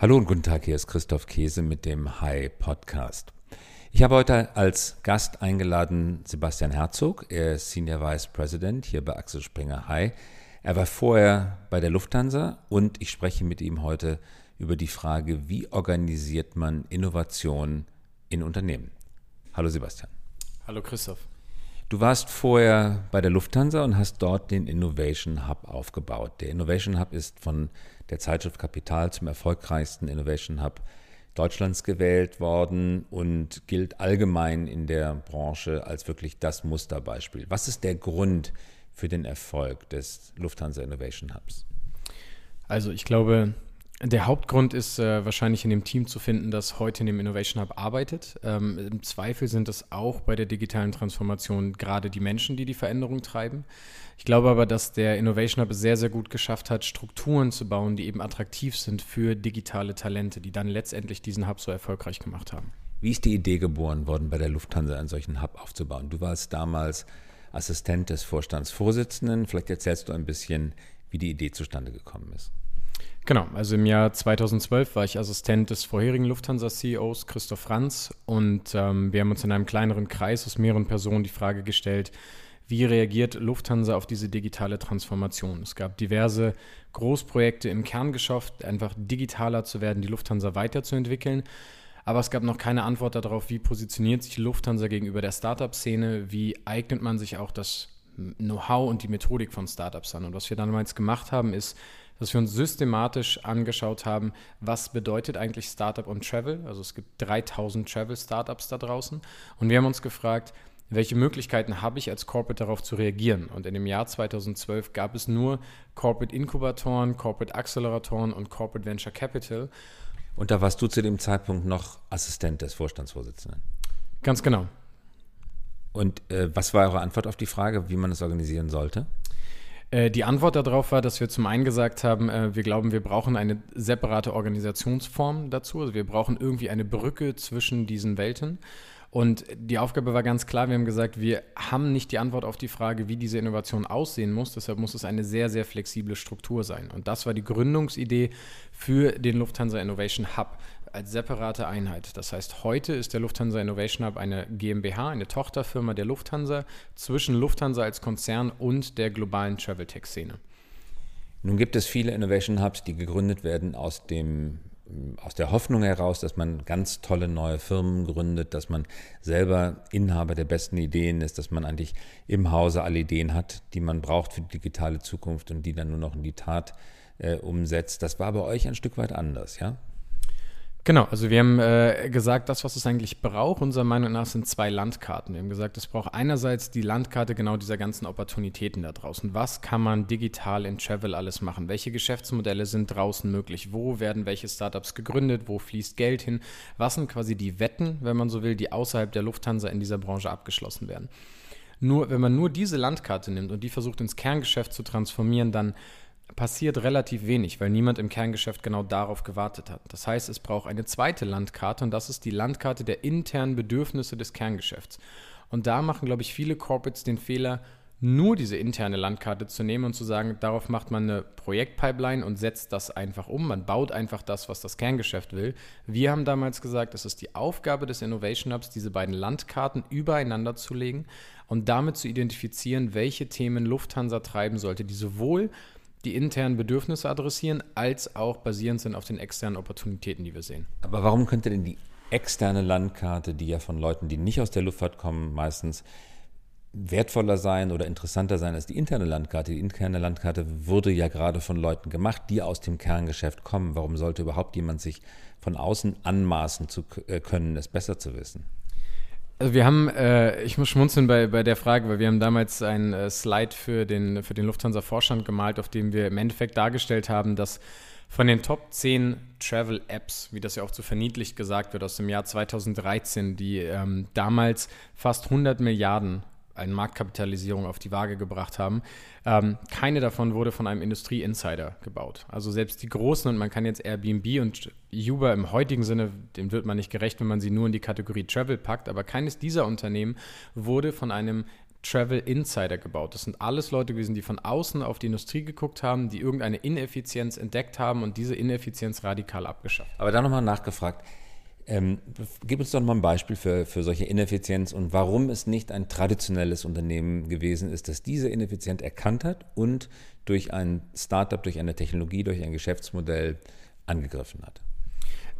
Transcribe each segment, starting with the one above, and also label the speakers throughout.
Speaker 1: Hallo und guten Tag, hier ist Christoph Käse mit dem Hi Podcast. Ich habe heute als Gast eingeladen Sebastian Herzog. Er ist Senior Vice President hier bei Axel Springer Hi. Er war vorher bei der Lufthansa und ich spreche mit ihm heute über die Frage, wie organisiert man Innovation in Unternehmen. Hallo Sebastian.
Speaker 2: Hallo Christoph.
Speaker 1: Du warst vorher bei der Lufthansa und hast dort den Innovation Hub aufgebaut. Der Innovation Hub ist von der Zeitschrift Kapital zum erfolgreichsten Innovation Hub Deutschlands gewählt worden und gilt allgemein in der Branche als wirklich das Musterbeispiel. Was ist der Grund für den Erfolg des Lufthansa Innovation Hubs?
Speaker 2: Also ich glaube, der Hauptgrund ist äh, wahrscheinlich in dem Team zu finden, das heute in dem Innovation Hub arbeitet. Ähm, Im Zweifel sind es auch bei der digitalen Transformation gerade die Menschen, die die Veränderung treiben. Ich glaube aber, dass der Innovation Hub es sehr, sehr gut geschafft hat, Strukturen zu bauen, die eben attraktiv sind für digitale Talente, die dann letztendlich diesen Hub so erfolgreich gemacht haben.
Speaker 1: Wie ist die Idee geboren worden, bei der Lufthansa einen solchen Hub aufzubauen? Du warst damals Assistent des Vorstandsvorsitzenden. Vielleicht erzählst du ein bisschen, wie die Idee zustande gekommen ist.
Speaker 2: Genau, also im Jahr 2012 war ich Assistent des vorherigen Lufthansa-CEOs Christoph Franz und ähm, wir haben uns in einem kleineren Kreis aus mehreren Personen die Frage gestellt, wie reagiert Lufthansa auf diese digitale Transformation? Es gab diverse Großprojekte im Kerngeschäft, einfach digitaler zu werden, die Lufthansa weiterzuentwickeln. Aber es gab noch keine Antwort darauf, wie positioniert sich Lufthansa gegenüber der Startup-Szene, wie eignet man sich auch das Know-how und die Methodik von Startups an. Und was wir damals gemacht haben, ist, dass wir uns systematisch angeschaut haben, was bedeutet eigentlich Startup und Travel. Also es gibt 3000 Travel-Startups da draußen. Und wir haben uns gefragt, welche Möglichkeiten habe ich als Corporate darauf zu reagieren? Und in dem Jahr 2012 gab es nur Corporate Inkubatoren, Corporate Acceleratoren und Corporate Venture Capital.
Speaker 1: Und da warst du zu dem Zeitpunkt noch Assistent des Vorstandsvorsitzenden.
Speaker 2: Ganz genau.
Speaker 1: Und äh, was war eure Antwort auf die Frage, wie man es organisieren sollte?
Speaker 2: Äh, die Antwort darauf war, dass wir zum einen gesagt haben, äh, wir glauben, wir brauchen eine separate Organisationsform dazu. Also wir brauchen irgendwie eine Brücke zwischen diesen Welten. Und die Aufgabe war ganz klar, wir haben gesagt, wir haben nicht die Antwort auf die Frage, wie diese Innovation aussehen muss, deshalb muss es eine sehr, sehr flexible Struktur sein. Und das war die Gründungsidee für den Lufthansa Innovation Hub als separate Einheit. Das heißt, heute ist der Lufthansa Innovation Hub eine GmbH, eine Tochterfirma der Lufthansa zwischen Lufthansa als Konzern und der globalen Travel Tech Szene.
Speaker 1: Nun gibt es viele Innovation Hubs, die gegründet werden aus dem aus der Hoffnung heraus, dass man ganz tolle neue Firmen gründet, dass man selber Inhaber der besten Ideen ist, dass man eigentlich im Hause alle Ideen hat, die man braucht für die digitale Zukunft und die dann nur noch in die Tat äh, umsetzt. Das war bei euch ein Stück weit anders, ja?
Speaker 2: Genau, also wir haben äh, gesagt, das, was es eigentlich braucht, unserer Meinung nach, sind zwei Landkarten. Wir haben gesagt, es braucht einerseits die Landkarte genau dieser ganzen Opportunitäten da draußen. Was kann man digital in Travel alles machen? Welche Geschäftsmodelle sind draußen möglich? Wo werden welche Startups gegründet? Wo fließt Geld hin? Was sind quasi die Wetten, wenn man so will, die außerhalb der Lufthansa in dieser Branche abgeschlossen werden? Nur, wenn man nur diese Landkarte nimmt und die versucht ins Kerngeschäft zu transformieren, dann passiert relativ wenig, weil niemand im Kerngeschäft genau darauf gewartet hat. Das heißt, es braucht eine zweite Landkarte und das ist die Landkarte der internen Bedürfnisse des Kerngeschäfts. Und da machen, glaube ich, viele Corporates den Fehler, nur diese interne Landkarte zu nehmen und zu sagen, darauf macht man eine Projektpipeline und setzt das einfach um. Man baut einfach das, was das Kerngeschäft will. Wir haben damals gesagt, es ist die Aufgabe des Innovation Hubs, diese beiden Landkarten übereinander zu legen und damit zu identifizieren, welche Themen Lufthansa treiben sollte, die sowohl die internen Bedürfnisse adressieren, als auch basierend sind auf den externen Opportunitäten, die wir sehen.
Speaker 1: Aber warum könnte denn die externe Landkarte, die ja von Leuten, die nicht aus der Luftfahrt kommen, meistens wertvoller sein oder interessanter sein als die interne Landkarte. Die interne Landkarte wurde ja gerade von Leuten gemacht, die aus dem Kerngeschäft kommen. Warum sollte überhaupt jemand sich von außen anmaßen zu äh, können, es besser zu wissen?
Speaker 2: Also wir haben, äh, ich muss schmunzeln bei, bei der Frage, weil wir haben damals ein äh, Slide für den, für den Lufthansa-Vorstand gemalt, auf dem wir im Endeffekt dargestellt haben, dass von den Top 10 Travel-Apps, wie das ja auch zu verniedlicht gesagt wird, aus dem Jahr 2013, die ähm, damals fast 100 Milliarden eine Marktkapitalisierung auf die Waage gebracht haben. Ähm, keine davon wurde von einem Industrie-Insider gebaut. Also selbst die großen, und man kann jetzt Airbnb und Uber im heutigen Sinne, dem wird man nicht gerecht, wenn man sie nur in die Kategorie Travel packt, aber keines dieser Unternehmen wurde von einem Travel Insider gebaut. Das sind alles Leute gewesen, die von außen auf die Industrie geguckt haben, die irgendeine Ineffizienz entdeckt haben und diese Ineffizienz radikal abgeschafft.
Speaker 1: Aber da nochmal nachgefragt. Ähm, gib uns doch mal ein Beispiel für, für solche Ineffizienz und warum es nicht ein traditionelles Unternehmen gewesen ist, das diese Ineffizienz erkannt hat und durch ein Startup, durch eine Technologie, durch ein Geschäftsmodell angegriffen hat.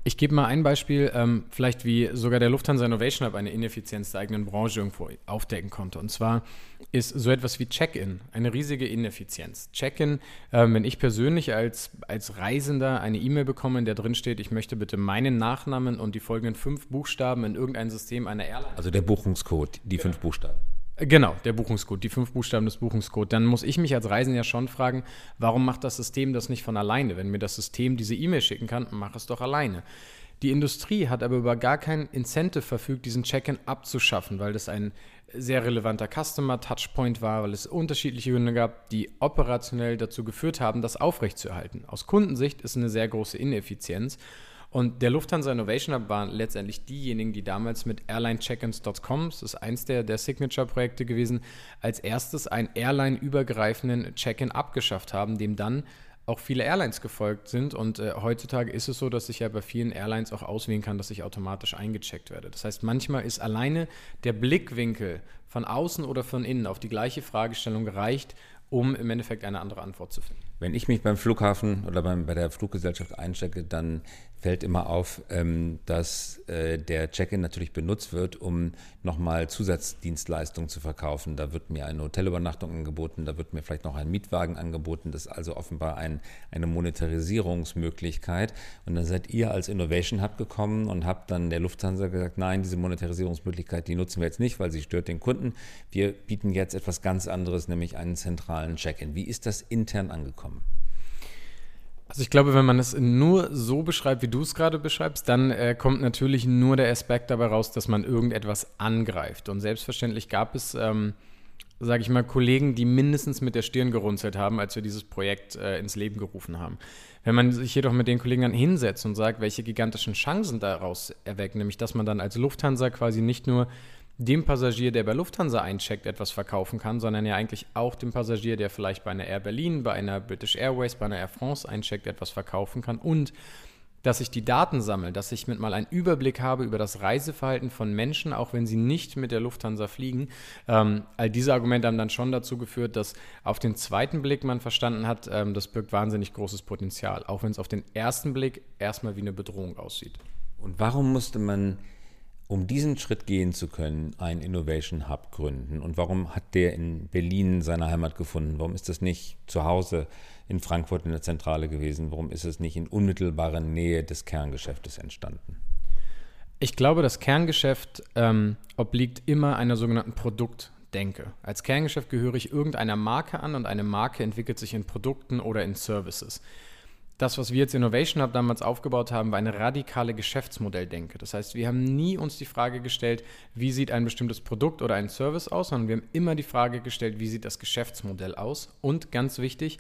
Speaker 2: Ich gebe mal ein Beispiel, ähm, vielleicht wie sogar der Lufthansa Innovation Hub eine Ineffizienz der eigenen Branche irgendwo aufdecken konnte. Und zwar ist so etwas wie Check-in eine riesige Ineffizienz. Check-in, äh, wenn ich persönlich als, als Reisender eine E-Mail bekomme, in der drin steht, ich möchte bitte meinen Nachnamen und die folgenden fünf Buchstaben in irgendein System einer Airline.
Speaker 1: Also der Buchungscode, die ja. fünf Buchstaben.
Speaker 2: Genau, der Buchungscode, die fünf Buchstaben des Buchungscodes. Dann muss ich mich als Reisender schon fragen, warum macht das System das nicht von alleine? Wenn mir das System diese E-Mail schicken kann, mach es doch alleine. Die Industrie hat aber über gar kein Incentive verfügt, diesen Check-in abzuschaffen, weil das ein sehr relevanter Customer-Touchpoint war, weil es unterschiedliche Gründe gab, die operationell dazu geführt haben, das aufrechtzuerhalten. Aus Kundensicht ist eine sehr große Ineffizienz. Und der Lufthansa Innovation Hub waren letztendlich diejenigen, die damals mit airlinecheckins.com, das ist eins der, der Signature-Projekte gewesen, als erstes einen Airline-übergreifenden Check-in abgeschafft haben, dem dann auch viele Airlines gefolgt sind. Und äh, heutzutage ist es so, dass ich ja bei vielen Airlines auch auswählen kann, dass ich automatisch eingecheckt werde. Das heißt, manchmal ist alleine der Blickwinkel von außen oder von innen auf die gleiche Fragestellung gereicht, um im Endeffekt eine andere Antwort zu finden.
Speaker 1: Wenn ich mich beim Flughafen oder beim, bei der Fluggesellschaft einstecke, dann fällt immer auf, ähm, dass äh, der Check-in natürlich benutzt wird, um nochmal Zusatzdienstleistungen zu verkaufen. Da wird mir eine Hotelübernachtung angeboten, da wird mir vielleicht noch ein Mietwagen angeboten. Das ist also offenbar ein, eine Monetarisierungsmöglichkeit. Und dann seid ihr als Innovation Hub gekommen und habt dann der Lufthansa gesagt, nein, diese Monetarisierungsmöglichkeit, die nutzen wir jetzt nicht, weil sie stört den Kunden. Wir bieten jetzt etwas ganz anderes, nämlich einen zentralen Check-in. Wie ist das intern angekommen?
Speaker 2: Also ich glaube, wenn man es nur so beschreibt, wie du es gerade beschreibst, dann äh, kommt natürlich nur der Aspekt dabei raus, dass man irgendetwas angreift. Und selbstverständlich gab es, ähm, sage ich mal, Kollegen, die mindestens mit der Stirn gerunzelt haben, als wir dieses Projekt äh, ins Leben gerufen haben. Wenn man sich jedoch mit den Kollegen dann hinsetzt und sagt, welche gigantischen Chancen daraus erweckt, nämlich dass man dann als Lufthansa quasi nicht nur dem Passagier, der bei Lufthansa eincheckt, etwas verkaufen kann, sondern ja eigentlich auch dem Passagier, der vielleicht bei einer Air Berlin, bei einer British Airways, bei einer Air France eincheckt, etwas verkaufen kann und dass ich die Daten sammle, dass ich mit mal einen Überblick habe über das Reiseverhalten von Menschen, auch wenn sie nicht mit der Lufthansa fliegen. Ähm, all diese Argumente haben dann schon dazu geführt, dass auf den zweiten Blick man verstanden hat, ähm, das birgt wahnsinnig großes Potenzial, auch wenn es auf den ersten Blick erstmal wie eine Bedrohung aussieht.
Speaker 1: Und warum musste man um diesen Schritt gehen zu können, einen Innovation Hub gründen? Und warum hat der in Berlin seine Heimat gefunden? Warum ist das nicht zu Hause in Frankfurt in der Zentrale gewesen? Warum ist es nicht in unmittelbarer Nähe des Kerngeschäftes entstanden?
Speaker 2: Ich glaube, das Kerngeschäft ähm, obliegt immer einer sogenannten Produktdenke. Als Kerngeschäft gehöre ich irgendeiner Marke an und eine Marke entwickelt sich in Produkten oder in Services das, was wir jetzt Innovation Hub damals aufgebaut haben, war eine radikale Geschäftsmodelldenke. Das heißt, wir haben nie uns die Frage gestellt, wie sieht ein bestimmtes Produkt oder ein Service aus, sondern wir haben immer die Frage gestellt, wie sieht das Geschäftsmodell aus. Und ganz wichtig,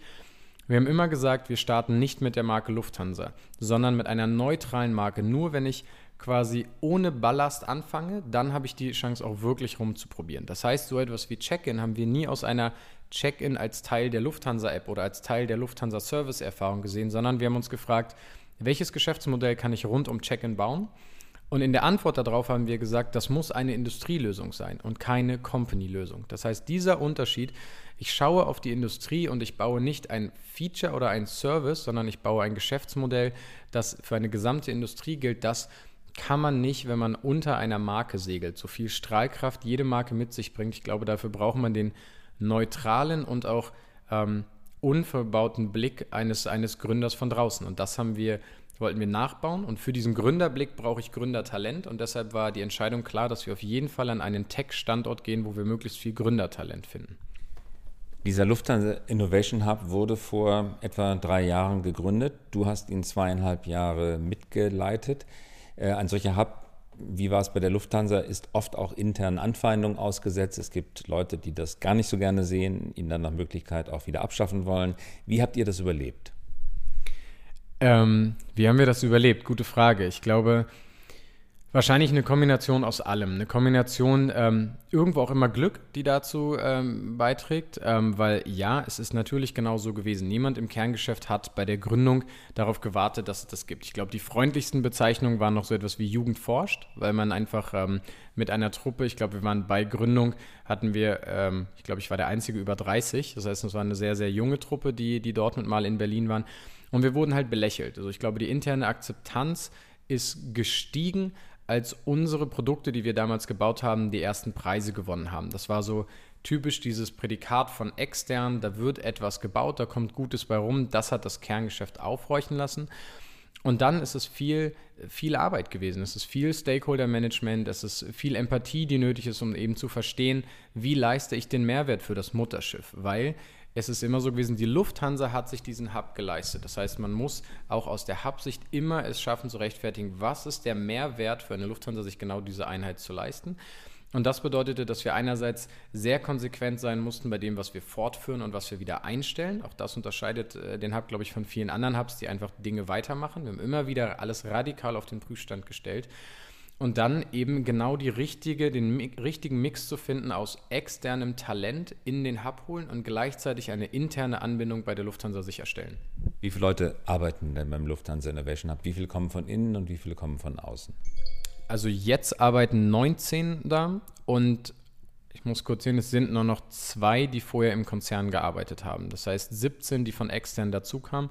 Speaker 2: wir haben immer gesagt, wir starten nicht mit der Marke Lufthansa, sondern mit einer neutralen Marke. Nur wenn ich quasi ohne Ballast anfange, dann habe ich die Chance auch wirklich rumzuprobieren. Das heißt, so etwas wie Check-in haben wir nie aus einer Check-in als Teil der Lufthansa-App oder als Teil der Lufthansa-Service-Erfahrung gesehen, sondern wir haben uns gefragt, welches Geschäftsmodell kann ich rund um Check-in bauen? Und in der Antwort darauf haben wir gesagt, das muss eine Industrielösung sein und keine Company-Lösung. Das heißt, dieser Unterschied, ich schaue auf die Industrie und ich baue nicht ein Feature oder ein Service, sondern ich baue ein Geschäftsmodell, das für eine gesamte Industrie gilt, das kann man nicht, wenn man unter einer Marke segelt, so viel Strahlkraft jede Marke mit sich bringt. Ich glaube, dafür braucht man den neutralen und auch ähm, unverbauten Blick eines, eines Gründers von draußen. Und das haben wir, wollten wir nachbauen. Und für diesen Gründerblick brauche ich Gründertalent. Und deshalb war die Entscheidung klar, dass wir auf jeden Fall an einen Tech-Standort gehen, wo wir möglichst viel Gründertalent finden.
Speaker 1: Dieser Lufthansa Innovation Hub wurde vor etwa drei Jahren gegründet. Du hast ihn zweieinhalb Jahre mitgeleitet. Äh, ein solcher Hub wie war es bei der Lufthansa, ist oft auch internen Anfeindungen ausgesetzt. Es gibt Leute, die das gar nicht so gerne sehen, ihn dann nach Möglichkeit auch wieder abschaffen wollen. Wie habt ihr das überlebt?
Speaker 2: Ähm, wie haben wir das überlebt? Gute Frage. Ich glaube, Wahrscheinlich eine Kombination aus allem. Eine Kombination, ähm, irgendwo auch immer Glück, die dazu ähm, beiträgt, ähm, weil ja, es ist natürlich genau so gewesen. Niemand im Kerngeschäft hat bei der Gründung darauf gewartet, dass es das gibt. Ich glaube, die freundlichsten Bezeichnungen waren noch so etwas wie Jugend forscht, weil man einfach ähm, mit einer Truppe, ich glaube, wir waren bei Gründung, hatten wir, ähm, ich glaube, ich war der Einzige über 30. Das heißt, es war eine sehr, sehr junge Truppe, die, die dort mit mal in Berlin waren. Und wir wurden halt belächelt. Also ich glaube, die interne Akzeptanz ist gestiegen, als unsere Produkte, die wir damals gebaut haben, die ersten Preise gewonnen haben. Das war so typisch dieses Prädikat von extern, da wird etwas gebaut, da kommt Gutes bei rum, das hat das Kerngeschäft aufhorchen lassen. Und dann ist es viel, viel Arbeit gewesen. Es ist viel Stakeholder-Management, es ist viel Empathie, die nötig ist, um eben zu verstehen, wie leiste ich den Mehrwert für das Mutterschiff. Weil es ist immer so gewesen, die Lufthansa hat sich diesen Hub geleistet. Das heißt, man muss auch aus der Hub-Sicht immer es schaffen zu rechtfertigen, was ist der Mehrwert für eine Lufthansa, sich genau diese Einheit zu leisten. Und das bedeutete, dass wir einerseits sehr konsequent sein mussten bei dem, was wir fortführen und was wir wieder einstellen. Auch das unterscheidet äh, den Hub, glaube ich, von vielen anderen Hubs, die einfach Dinge weitermachen. Wir haben immer wieder alles radikal auf den Prüfstand gestellt und dann eben genau die richtige, den richtigen Mix zu finden aus externem Talent in den Hub holen und gleichzeitig eine interne Anbindung bei der Lufthansa sicherstellen.
Speaker 1: Wie viele Leute arbeiten denn beim Lufthansa Innovation Hub? Wie viele kommen von innen und wie viele kommen von außen?
Speaker 2: Also jetzt arbeiten 19 da und ich muss kurz sehen, es sind nur noch zwei, die vorher im Konzern gearbeitet haben. Das heißt 17, die von extern dazu kamen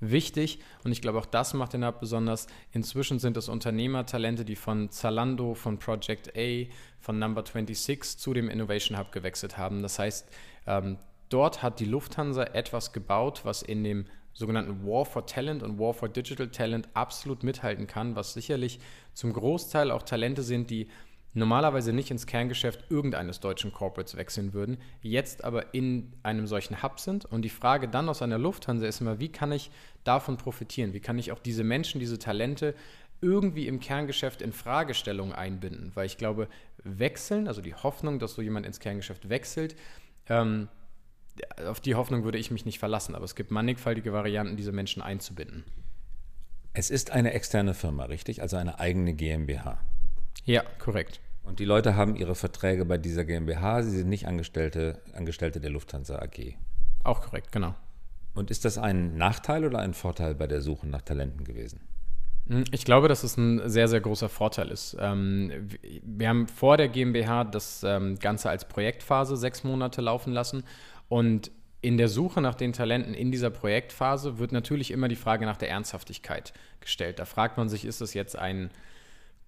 Speaker 2: wichtig. Und ich glaube, auch das macht den Hub besonders. Inzwischen sind es Unternehmertalente, die von Zalando, von Project A, von Number 26 zu dem Innovation Hub gewechselt haben. Das heißt, ähm, dort hat die Lufthansa etwas gebaut, was in dem sogenannten War for Talent und War for Digital Talent absolut mithalten kann, was sicherlich zum Großteil auch Talente sind, die normalerweise nicht ins Kerngeschäft irgendeines deutschen Corporates wechseln würden, jetzt aber in einem solchen Hub sind. Und die Frage dann aus einer Lufthansa ist immer, wie kann ich davon profitieren? Wie kann ich auch diese Menschen, diese Talente irgendwie im Kerngeschäft in Fragestellungen einbinden? Weil ich glaube, wechseln, also die Hoffnung, dass so jemand ins Kerngeschäft wechselt, ähm, auf die Hoffnung würde ich mich nicht verlassen. Aber es gibt mannigfaltige Varianten, diese Menschen einzubinden.
Speaker 1: Es ist eine externe Firma, richtig? Also eine eigene GmbH.
Speaker 2: Ja, korrekt.
Speaker 1: Und die Leute haben ihre Verträge bei dieser GmbH, sie sind nicht Angestellte, Angestellte der Lufthansa AG.
Speaker 2: Auch korrekt, genau.
Speaker 1: Und ist das ein Nachteil oder ein Vorteil bei der Suche nach Talenten gewesen?
Speaker 2: Hm, ich glaube, dass es ein sehr, sehr großer Vorteil ist. Ähm, wir haben vor der GmbH das ähm, Ganze als Projektphase sechs Monate laufen lassen und in der Suche nach den Talenten in dieser Projektphase wird natürlich immer die Frage nach der Ernsthaftigkeit gestellt. Da fragt man sich, ist das jetzt ein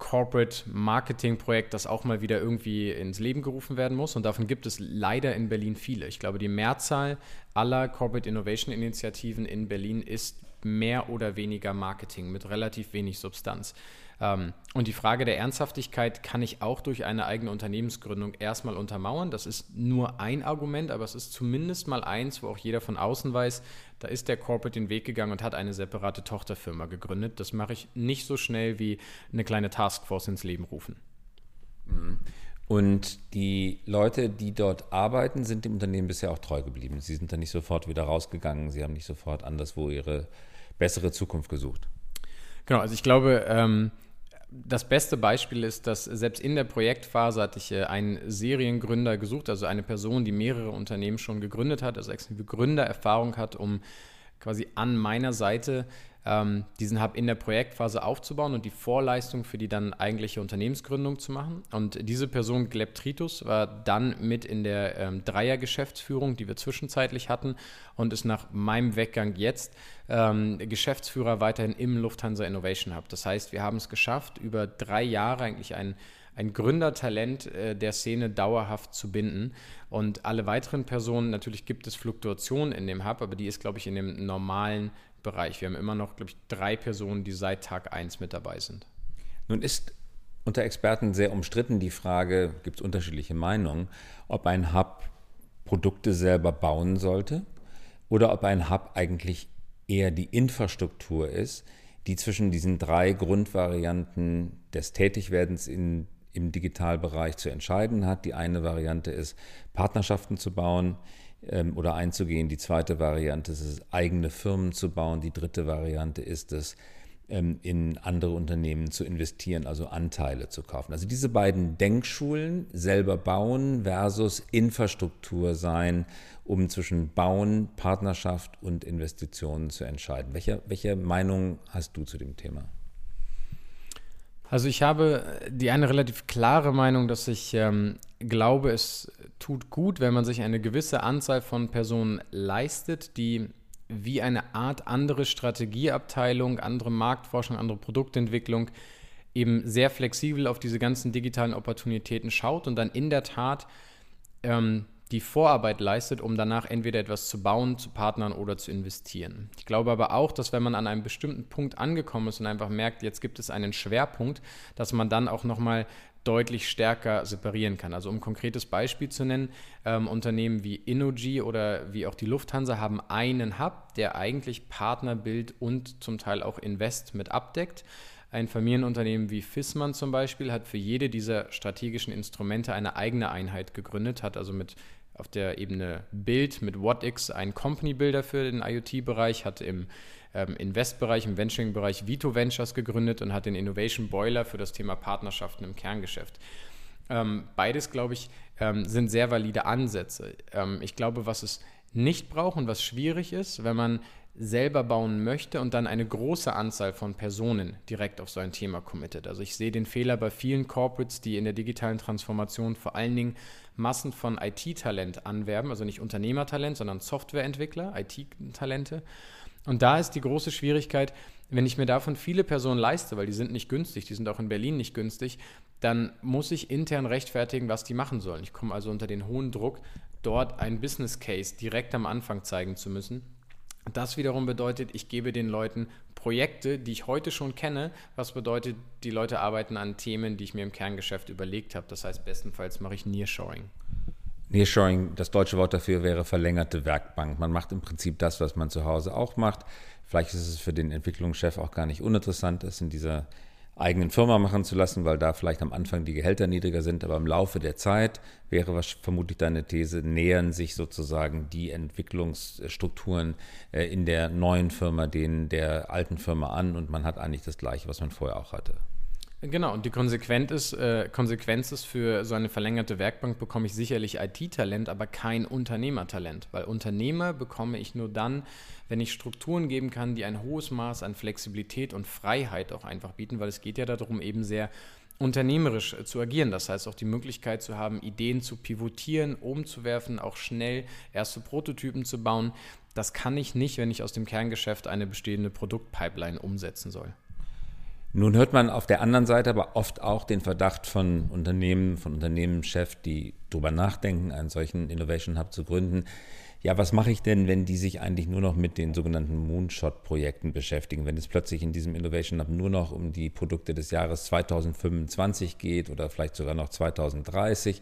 Speaker 2: Corporate Marketing Projekt, das auch mal wieder irgendwie ins Leben gerufen werden muss. Und davon gibt es leider in Berlin viele. Ich glaube, die Mehrzahl aller Corporate Innovation Initiativen in Berlin ist mehr oder weniger Marketing mit relativ wenig Substanz. Ähm, und die Frage der Ernsthaftigkeit kann ich auch durch eine eigene Unternehmensgründung erstmal untermauern. Das ist nur ein Argument, aber es ist zumindest mal eins, wo auch jeder von außen weiß, da ist der Corporate den Weg gegangen und hat eine separate Tochterfirma gegründet. Das mache ich nicht so schnell wie eine kleine Taskforce ins Leben rufen.
Speaker 1: Mhm. Und die Leute, die dort arbeiten, sind dem Unternehmen bisher auch treu geblieben. Sie sind da nicht sofort wieder rausgegangen. Sie haben nicht sofort anderswo ihre bessere Zukunft gesucht.
Speaker 2: Genau, also ich glaube, ähm, das beste Beispiel ist, dass selbst in der Projektphase hatte ich äh, einen Seriengründer gesucht, also eine Person, die mehrere Unternehmen schon gegründet hat, also exklusive Gründererfahrung hat, um quasi an meiner Seite ähm, diesen Hub in der Projektphase aufzubauen und die Vorleistung für die dann eigentliche Unternehmensgründung zu machen. Und diese Person, Gleb Tritus, war dann mit in der ähm, Dreier-Geschäftsführung, die wir zwischenzeitlich hatten, und ist nach meinem Weggang jetzt ähm, Geschäftsführer weiterhin im Lufthansa Innovation Hub. Das heißt, wir haben es geschafft, über drei Jahre eigentlich ein ein Gründertalent äh, der Szene dauerhaft zu binden. Und alle weiteren Personen, natürlich gibt es Fluktuationen in dem Hub, aber die ist, glaube ich, in dem normalen Bereich. Wir haben immer noch, glaube ich, drei Personen, die seit Tag 1 mit dabei sind.
Speaker 1: Nun ist unter Experten sehr umstritten die Frage, gibt es unterschiedliche Meinungen, ob ein Hub Produkte selber bauen sollte oder ob ein Hub eigentlich eher die Infrastruktur ist, die zwischen diesen drei Grundvarianten des Tätigwerdens in, im Digitalbereich zu entscheiden hat. Die eine Variante ist, Partnerschaften zu bauen, ähm, oder einzugehen. Die zweite Variante ist es, eigene Firmen zu bauen. Die dritte Variante ist es, ähm, in andere Unternehmen zu investieren, also Anteile zu kaufen. Also diese beiden Denkschulen, selber bauen versus Infrastruktur sein, um zwischen Bauen, Partnerschaft und Investitionen zu entscheiden. Welche, welche Meinung hast du zu dem Thema?
Speaker 2: Also ich habe die eine relativ klare Meinung, dass ich ähm, glaube, es tut gut, wenn man sich eine gewisse Anzahl von Personen leistet, die wie eine Art andere Strategieabteilung, andere Marktforschung, andere Produktentwicklung eben sehr flexibel auf diese ganzen digitalen Opportunitäten schaut und dann in der Tat ähm, die Vorarbeit leistet, um danach entweder etwas zu bauen, zu partnern oder zu investieren. Ich glaube aber auch, dass wenn man an einem bestimmten Punkt angekommen ist und einfach merkt, jetzt gibt es einen Schwerpunkt, dass man dann auch nochmal deutlich stärker separieren kann. Also um ein konkretes Beispiel zu nennen, ähm, Unternehmen wie Innogy oder wie auch die Lufthansa haben einen Hub, der eigentlich Partnerbild und zum Teil auch Invest mit abdeckt. Ein Familienunternehmen wie Fissmann zum Beispiel hat für jede dieser strategischen Instrumente eine eigene Einheit gegründet, hat also mit auf der Ebene Bild mit WhatX einen Company Builder für den IoT-Bereich, hat im ähm, Invest-Bereich, im Venturing-Bereich Vito Ventures gegründet und hat den Innovation Boiler für das Thema Partnerschaften im Kerngeschäft. Ähm, beides, glaube ich, ähm, sind sehr valide Ansätze. Ähm, ich glaube, was es nicht braucht und was schwierig ist, wenn man selber bauen möchte und dann eine große Anzahl von Personen direkt auf so ein Thema committet. Also ich sehe den Fehler bei vielen Corporates, die in der digitalen Transformation vor allen Dingen Massen von IT-Talent anwerben, also nicht Unternehmertalent, sondern Softwareentwickler, IT-Talente. Und da ist die große Schwierigkeit, wenn ich mir davon viele Personen leiste, weil die sind nicht günstig, die sind auch in Berlin nicht günstig, dann muss ich intern rechtfertigen, was die machen sollen. Ich komme also unter den hohen Druck, dort einen Business Case direkt am Anfang zeigen zu müssen. Das wiederum bedeutet, ich gebe den Leuten Projekte, die ich heute schon kenne, was bedeutet, die Leute arbeiten an Themen, die ich mir im Kerngeschäft überlegt habe. Das heißt, bestenfalls mache ich Nearshoring.
Speaker 1: Nearshoring, das deutsche Wort dafür wäre verlängerte Werkbank. Man macht im Prinzip das, was man zu Hause auch macht. Vielleicht ist es für den Entwicklungschef auch gar nicht uninteressant, es in dieser eigenen Firma machen zu lassen, weil da vielleicht am Anfang die Gehälter niedriger sind, aber im Laufe der Zeit wäre was vermutlich deine These, nähern sich sozusagen die Entwicklungsstrukturen äh, in der neuen Firma denen der alten Firma an und man hat eigentlich das gleiche, was man vorher auch hatte.
Speaker 2: Genau, und die Konsequenz ist, äh, Konsequenz ist, für so eine verlängerte Werkbank bekomme ich sicherlich IT-Talent, aber kein Unternehmertalent, weil Unternehmer bekomme ich nur dann, wenn ich Strukturen geben kann, die ein hohes Maß an Flexibilität und Freiheit auch einfach bieten, weil es geht ja darum, eben sehr unternehmerisch äh, zu agieren. Das heißt auch die Möglichkeit zu haben, Ideen zu pivotieren, umzuwerfen, auch schnell erste Prototypen zu bauen. Das kann ich nicht, wenn ich aus dem Kerngeschäft eine bestehende Produktpipeline umsetzen soll.
Speaker 1: Nun hört man auf der anderen Seite aber oft auch den Verdacht von Unternehmen, von Unternehmenschefs, die darüber nachdenken, einen solchen Innovation Hub zu gründen. Ja, was mache ich denn, wenn die sich eigentlich nur noch mit den sogenannten Moonshot-Projekten beschäftigen? Wenn es plötzlich in diesem Innovation Hub nur noch um die Produkte des Jahres 2025 geht oder vielleicht sogar noch 2030?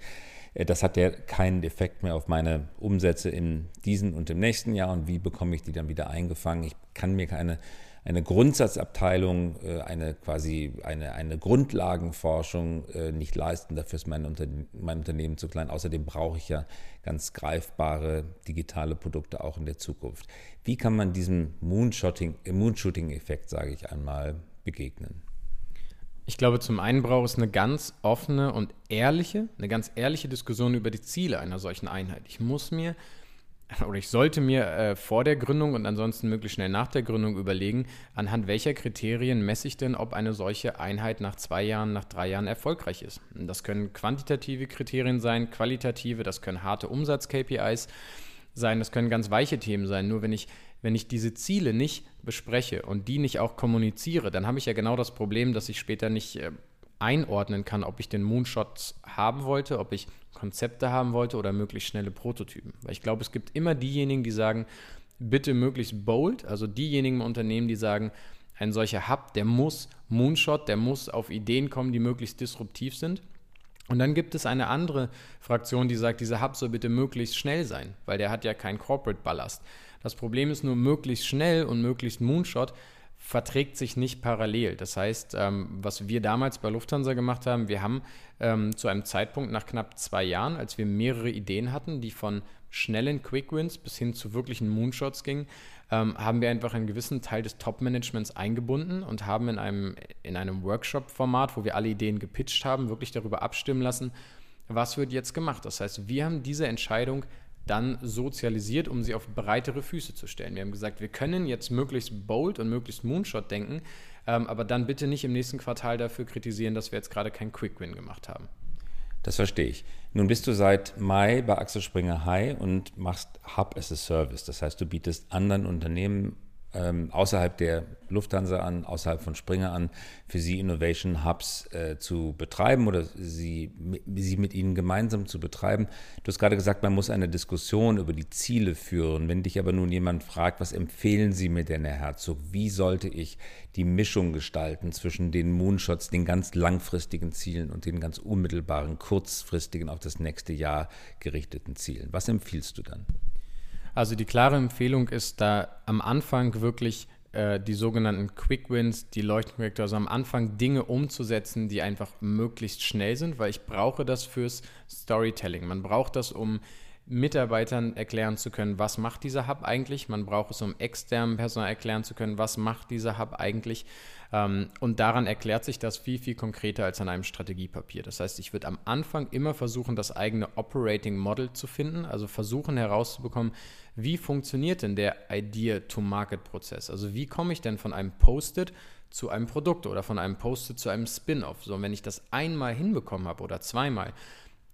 Speaker 1: Äh, das hat ja keinen Effekt mehr auf meine Umsätze in diesem und im nächsten Jahr. Und wie bekomme ich die dann wieder eingefangen? Ich kann mir keine eine Grundsatzabteilung, äh, eine quasi eine, eine Grundlagenforschung äh, nicht leisten. Dafür ist mein, Unter mein Unternehmen zu klein. Außerdem brauche ich ja ganz greifbare digitale Produkte auch in der Zukunft. Wie kann man diesem Moonshooting-Effekt, sage ich einmal, begegnen?
Speaker 2: Ich glaube, zum einen braucht es eine ganz offene und ehrliche, eine ganz ehrliche Diskussion über die Ziele einer solchen Einheit. Ich muss mir oder ich sollte mir äh, vor der Gründung und ansonsten möglichst schnell nach der Gründung überlegen, anhand welcher Kriterien messe ich denn, ob eine solche Einheit nach zwei Jahren, nach drei Jahren erfolgreich ist. Das können quantitative Kriterien sein, qualitative, das können harte Umsatz-KPIs sein, das können ganz weiche Themen sein. Nur wenn ich, wenn ich diese Ziele nicht bespreche und die nicht auch kommuniziere, dann habe ich ja genau das Problem, dass ich später nicht äh, einordnen kann, ob ich den Moonshot haben wollte, ob ich Konzepte haben wollte oder möglichst schnelle Prototypen. Weil ich glaube, es gibt immer diejenigen, die sagen, bitte möglichst bold, also diejenigen Unternehmen, die sagen, ein solcher Hub, der muss Moonshot, der muss auf Ideen kommen, die möglichst disruptiv sind. Und dann gibt es eine andere Fraktion, die sagt, dieser Hub soll bitte möglichst schnell sein, weil der hat ja keinen Corporate Ballast. Das Problem ist nur möglichst schnell und möglichst Moonshot verträgt sich nicht parallel. Das heißt, ähm, was wir damals bei Lufthansa gemacht haben, wir haben ähm, zu einem Zeitpunkt nach knapp zwei Jahren, als wir mehrere Ideen hatten, die von schnellen Quick Wins bis hin zu wirklichen Moonshots gingen, ähm, haben wir einfach einen gewissen Teil des Top-Managements eingebunden und haben in einem, in einem Workshop-Format, wo wir alle Ideen gepitcht haben, wirklich darüber abstimmen lassen, was wird jetzt gemacht. Das heißt, wir haben diese Entscheidung dann sozialisiert, um sie auf breitere Füße zu stellen. Wir haben gesagt, wir können jetzt möglichst bold und möglichst Moonshot denken, ähm, aber dann bitte nicht im nächsten Quartal dafür kritisieren, dass wir jetzt gerade keinen Quick Win gemacht haben.
Speaker 1: Das verstehe ich. Nun bist du seit Mai bei Axel Springer High und machst Hub as a Service. Das heißt, du bietest anderen Unternehmen ähm, außerhalb der Lufthansa an, außerhalb von Springer an, für sie Innovation Hubs äh, zu betreiben oder sie, sie mit ihnen gemeinsam zu betreiben. Du hast gerade gesagt, man muss eine Diskussion über die Ziele führen. Wenn dich aber nun jemand fragt, was empfehlen Sie mir denn, Herr Herzog, wie sollte ich die Mischung gestalten zwischen den Moonshots, den ganz langfristigen Zielen und den ganz unmittelbaren, kurzfristigen, auf das nächste Jahr gerichteten Zielen? Was empfiehlst du dann?
Speaker 2: Also die klare Empfehlung ist da am Anfang wirklich äh, die sogenannten Quick Wins, die Leuchtenprojekte, also am Anfang Dinge umzusetzen, die einfach möglichst schnell sind, weil ich brauche das fürs Storytelling. Man braucht das, um Mitarbeitern erklären zu können, was macht dieser Hub eigentlich. Man braucht es, um externem Personal erklären zu können, was macht dieser Hub eigentlich. Ähm, und daran erklärt sich das viel, viel konkreter als an einem Strategiepapier. Das heißt, ich würde am Anfang immer versuchen, das eigene Operating Model zu finden, also versuchen herauszubekommen, wie funktioniert denn der Idea-to-Market-Prozess? Also wie komme ich denn von einem Post-it zu einem Produkt oder von einem Post-it zu einem Spin-off? So, und wenn ich das einmal hinbekommen habe oder zweimal,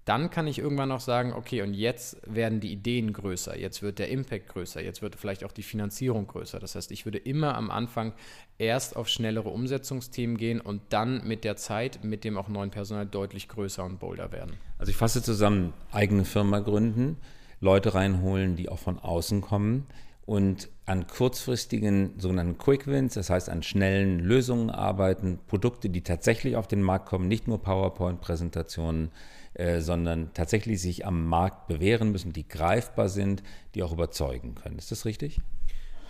Speaker 2: dann kann ich irgendwann noch sagen, okay, und jetzt werden die Ideen größer, jetzt wird der Impact größer, jetzt wird vielleicht auch die Finanzierung größer. Das heißt, ich würde immer am Anfang erst auf schnellere Umsetzungsthemen gehen und dann mit der Zeit, mit dem auch neuen Personal deutlich größer und bolder werden.
Speaker 1: Also ich fasse zusammen, eigene Firma gründen, Leute reinholen, die auch von außen kommen und an kurzfristigen sogenannten Quick Wins, das heißt an schnellen Lösungen arbeiten, Produkte, die tatsächlich auf den Markt kommen, nicht nur PowerPoint-Präsentationen, äh, sondern tatsächlich sich am Markt bewähren müssen, die greifbar sind, die auch überzeugen können. Ist das richtig?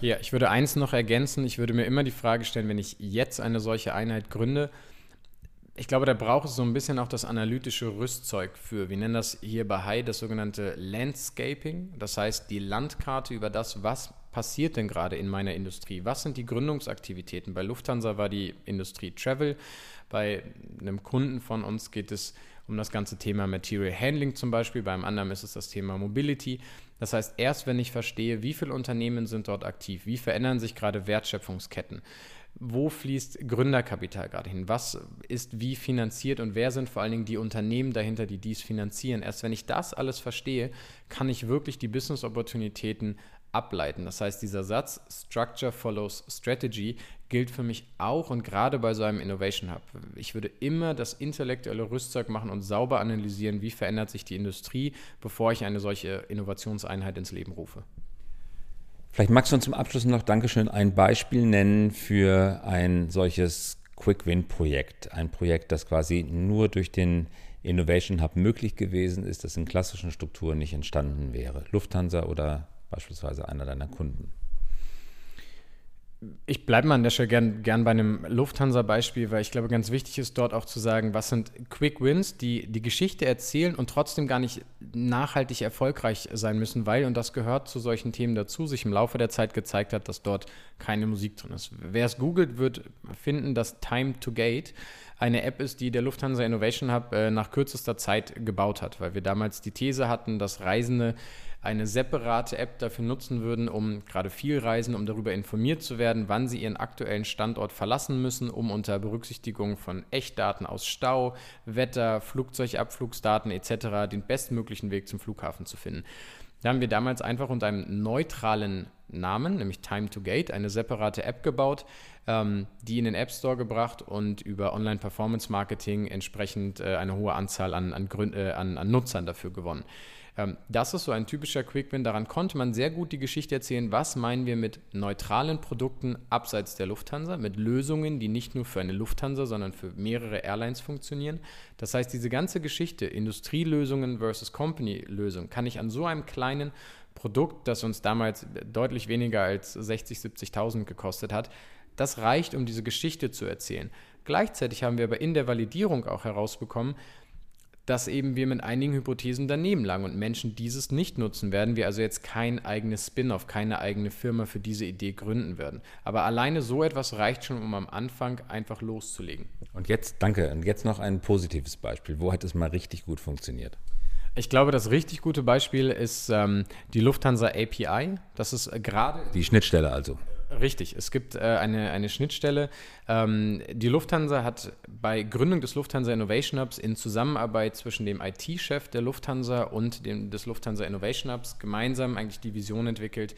Speaker 2: Ja, ich würde eins noch ergänzen. Ich würde mir immer die Frage stellen, wenn ich jetzt eine solche Einheit gründe, ich glaube, da braucht es so ein bisschen auch das analytische Rüstzeug für, wir nennen das hier bei Hai das sogenannte Landscaping, das heißt die Landkarte über das, was passiert denn gerade in meiner Industrie, was sind die Gründungsaktivitäten. Bei Lufthansa war die Industrie Travel, bei einem Kunden von uns geht es das ganze Thema Material Handling zum Beispiel, beim anderen ist es das Thema Mobility. Das heißt, erst wenn ich verstehe, wie viele Unternehmen sind dort aktiv, wie verändern sich gerade Wertschöpfungsketten, wo fließt Gründerkapital gerade hin? Was ist wie finanziert und wer sind vor allen Dingen die Unternehmen dahinter, die dies finanzieren? Erst wenn ich das alles verstehe, kann ich wirklich die Business-Opportunitäten ableiten. Das heißt, dieser Satz Structure follows Strategy gilt für mich auch und gerade bei so einem Innovation Hub. Ich würde immer das intellektuelle Rüstzeug machen und sauber analysieren, wie verändert sich die Industrie, bevor ich eine solche Innovationseinheit ins Leben rufe.
Speaker 1: Vielleicht magst du uns zum Abschluss noch, Dankeschön, ein Beispiel nennen für ein solches Quick-Win-Projekt. Ein Projekt, das quasi nur durch den Innovation Hub möglich gewesen ist, das in klassischen Strukturen nicht entstanden wäre. Lufthansa oder beispielsweise einer deiner Kunden.
Speaker 2: Ich bleibe mal an der Stelle gern, gern bei einem Lufthansa-Beispiel, weil ich glaube, ganz wichtig ist dort auch zu sagen, was sind Quick Wins, die die Geschichte erzählen und trotzdem gar nicht nachhaltig erfolgreich sein müssen, weil, und das gehört zu solchen Themen dazu, sich im Laufe der Zeit gezeigt hat, dass dort keine Musik drin ist. Wer es googelt, wird finden, dass Time to Gate eine App ist, die der Lufthansa Innovation Hub äh, nach kürzester Zeit gebaut hat, weil wir damals die These hatten, dass Reisende eine separate App dafür nutzen würden, um gerade viel Reisen, um darüber informiert zu werden, wann sie ihren aktuellen Standort verlassen müssen, um unter Berücksichtigung von Echtdaten aus Stau, Wetter, Flugzeugabflugsdaten etc. den bestmöglichen Weg zum Flughafen zu finden. Da haben wir damals einfach unter einem neutralen Namen, nämlich Time to Gate, eine separate App gebaut, ähm, die in den App Store gebracht und über Online-Performance-Marketing entsprechend äh, eine hohe Anzahl an, an, äh, an, an Nutzern dafür gewonnen. Ähm, das ist so ein typischer Quick-Win. Daran konnte man sehr gut die Geschichte erzählen, was meinen wir mit neutralen Produkten abseits der Lufthansa, mit Lösungen, die nicht nur für eine Lufthansa, sondern für mehrere Airlines funktionieren. Das heißt, diese ganze Geschichte, Industrielösungen versus Company-Lösungen, kann ich an so einem kleinen Produkt, das uns damals deutlich weniger als 60, 70.000 gekostet hat, das reicht, um diese Geschichte zu erzählen. Gleichzeitig haben wir aber in der Validierung auch herausbekommen, dass eben wir mit einigen Hypothesen daneben lagen und Menschen dieses nicht nutzen werden, wir also jetzt kein eigenes Spin-off, keine eigene Firma für diese Idee gründen werden. Aber alleine so etwas reicht schon, um am Anfang einfach loszulegen.
Speaker 1: Und jetzt, danke, und jetzt noch ein positives Beispiel. Wo hat es mal richtig gut funktioniert?
Speaker 2: Ich glaube, das richtig gute Beispiel ist ähm, die Lufthansa API. Das ist äh, gerade.
Speaker 1: Die Schnittstelle also.
Speaker 2: Richtig, es gibt äh, eine, eine Schnittstelle. Ähm, die Lufthansa hat bei Gründung des Lufthansa Innovation Hubs in Zusammenarbeit zwischen dem IT-Chef der Lufthansa und dem, des Lufthansa Innovation Hubs gemeinsam eigentlich die Vision entwickelt,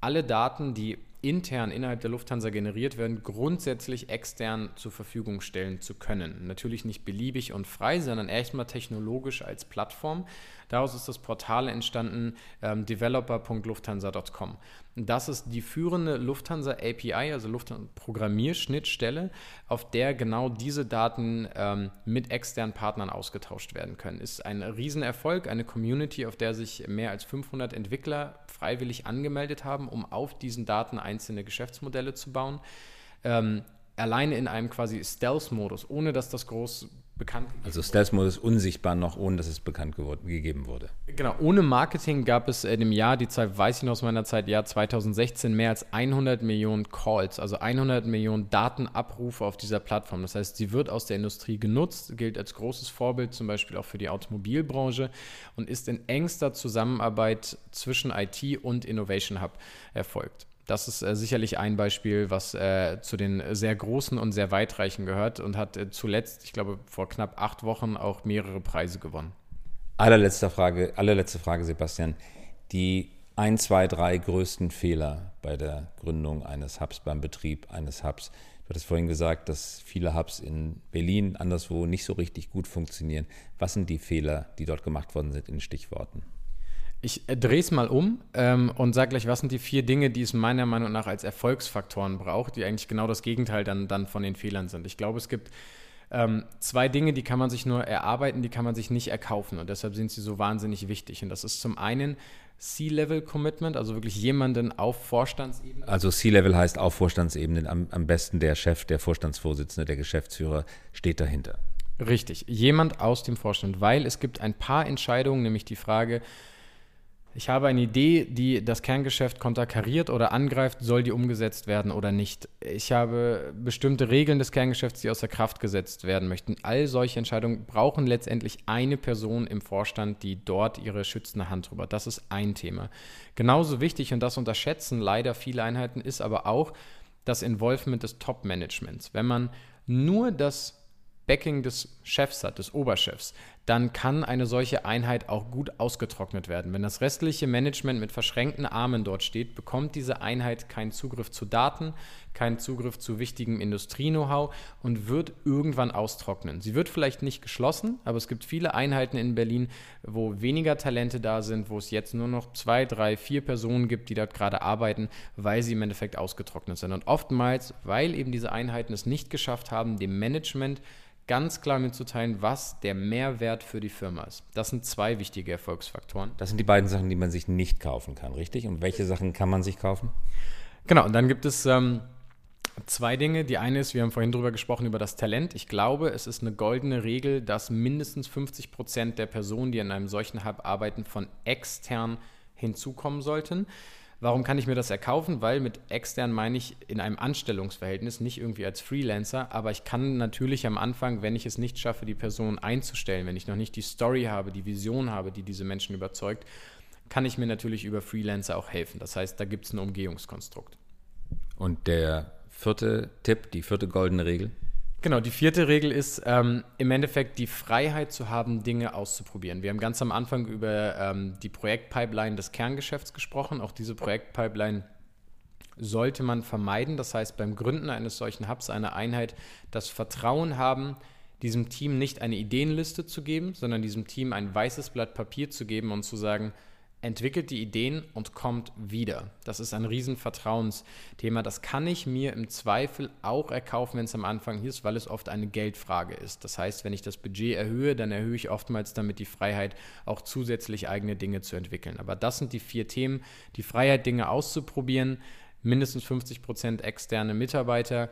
Speaker 2: alle Daten, die intern innerhalb der Lufthansa generiert werden, grundsätzlich extern zur Verfügung stellen zu können. Natürlich nicht beliebig und frei, sondern erstmal technologisch als Plattform. Daraus ist das Portal entstanden, ähm, developer.lufthansa.com. Das ist die führende Lufthansa API, also Lufthansa Programmierschnittstelle, auf der genau diese Daten ähm, mit externen Partnern ausgetauscht werden können. Ist ein Riesenerfolg, eine Community, auf der sich mehr als 500 Entwickler freiwillig angemeldet haben, um auf diesen Daten einzelne Geschäftsmodelle zu bauen. Ähm, alleine in einem quasi Stealth-Modus, ohne dass das groß bekannt
Speaker 1: Also Stealth-Modus unsichtbar noch, ohne dass es bekannt geworden, gegeben wurde.
Speaker 2: Genau, ohne Marketing gab es in dem Jahr, die Zeit weiß ich noch aus meiner Zeit, Jahr 2016, mehr als 100 Millionen Calls, also 100 Millionen Datenabrufe auf dieser Plattform. Das heißt, sie wird aus der Industrie genutzt, gilt als großes Vorbild zum Beispiel auch für die Automobilbranche und ist in engster Zusammenarbeit zwischen IT und Innovation Hub erfolgt. Das ist äh, sicherlich ein Beispiel, was äh, zu den sehr großen und sehr weitreichen gehört und hat äh, zuletzt, ich glaube, vor knapp acht Wochen auch mehrere Preise gewonnen.
Speaker 1: Allerletzte Frage, allerletzte Frage, Sebastian. Die ein, zwei, drei größten Fehler bei der Gründung eines Hubs, beim Betrieb eines Hubs. Du hattest vorhin gesagt, dass viele Hubs in Berlin anderswo nicht so richtig gut funktionieren. Was sind die Fehler, die dort gemacht worden sind in Stichworten?
Speaker 2: Ich äh, drehe es mal um ähm, und sage gleich, was sind die vier Dinge, die es meiner Meinung nach als Erfolgsfaktoren braucht, die eigentlich genau das Gegenteil dann, dann von den Fehlern sind. Ich glaube, es gibt ähm, zwei Dinge, die kann man sich nur erarbeiten, die kann man sich nicht erkaufen und deshalb sind sie so wahnsinnig wichtig. Und das ist zum einen C-Level-Commitment, also wirklich jemanden auf Vorstandsebene.
Speaker 1: Also C-Level heißt auf Vorstandsebene, am, am besten der Chef, der Vorstandsvorsitzende, der Geschäftsführer steht dahinter.
Speaker 2: Richtig, jemand aus dem Vorstand, weil es gibt ein paar Entscheidungen, nämlich die Frage, ich habe eine Idee, die das Kerngeschäft konterkariert oder angreift, soll die umgesetzt werden oder nicht. Ich habe bestimmte Regeln des Kerngeschäfts, die außer Kraft gesetzt werden möchten. All solche Entscheidungen brauchen letztendlich eine Person im Vorstand, die dort ihre schützende Hand drüber. Das ist ein Thema. Genauso wichtig, und das unterschätzen leider viele Einheiten, ist aber auch das Involvement des Top-Managements. Wenn man nur das Backing des Chefs hat, des Oberchefs, dann kann eine solche Einheit auch gut ausgetrocknet werden. Wenn das restliche Management mit verschränkten Armen dort steht, bekommt diese Einheit keinen Zugriff zu Daten, keinen Zugriff zu wichtigem Industrie-Know-how und wird irgendwann austrocknen. Sie wird vielleicht nicht geschlossen, aber es gibt viele Einheiten in Berlin, wo weniger Talente da sind, wo es jetzt nur noch zwei, drei, vier Personen gibt, die dort gerade arbeiten, weil sie im Endeffekt ausgetrocknet sind. Und oftmals, weil eben diese Einheiten es nicht geschafft haben, dem Management ganz klar mitzuteilen, was der Mehrwert für die Firma ist. Das sind zwei wichtige Erfolgsfaktoren.
Speaker 1: Das sind die beiden Sachen, die man sich nicht kaufen kann, richtig? Und welche Sachen kann man sich kaufen?
Speaker 2: Genau, und dann gibt es ähm, zwei Dinge. Die eine ist, wir haben vorhin darüber gesprochen, über das Talent. Ich glaube, es ist eine goldene Regel, dass mindestens 50 Prozent der Personen, die in einem solchen Hub arbeiten, von extern hinzukommen sollten. Warum kann ich mir das erkaufen? Weil mit extern meine ich in einem Anstellungsverhältnis, nicht irgendwie als Freelancer, aber ich kann natürlich am Anfang, wenn ich es nicht schaffe, die Person einzustellen, wenn ich noch nicht die Story habe, die Vision habe, die diese Menschen überzeugt, kann ich mir natürlich über Freelancer auch helfen. Das heißt, da gibt es ein Umgehungskonstrukt.
Speaker 1: Und der vierte Tipp, die vierte goldene Regel?
Speaker 2: Genau, die vierte Regel ist ähm, im Endeffekt die Freiheit zu haben, Dinge auszuprobieren. Wir haben ganz am Anfang über ähm, die Projektpipeline des Kerngeschäfts gesprochen. Auch diese Projektpipeline sollte man vermeiden. Das heißt, beim Gründen eines solchen Hubs, einer Einheit, das Vertrauen haben, diesem Team nicht eine Ideenliste zu geben, sondern diesem Team ein weißes Blatt Papier zu geben und zu sagen, entwickelt die Ideen und kommt wieder. Das ist ein Riesenvertrauensthema. Das kann ich mir im Zweifel auch erkaufen, wenn es am Anfang ist, weil es oft eine Geldfrage ist. Das heißt, wenn ich das Budget erhöhe, dann erhöhe ich oftmals damit die Freiheit, auch zusätzlich eigene Dinge zu entwickeln. Aber das sind die vier Themen. Die Freiheit, Dinge auszuprobieren, mindestens 50 Prozent externe Mitarbeiter,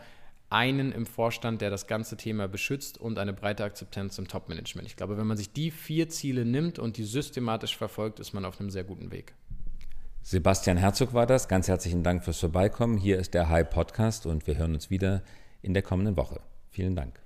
Speaker 2: einen im Vorstand, der das ganze Thema beschützt und eine breite Akzeptanz im Top-Management. Ich glaube, wenn man sich die vier Ziele nimmt und die systematisch verfolgt, ist man auf einem sehr guten Weg.
Speaker 1: Sebastian Herzog war das. Ganz herzlichen Dank fürs Vorbeikommen. Hier ist der High Podcast und wir hören uns wieder in der kommenden Woche. Vielen Dank.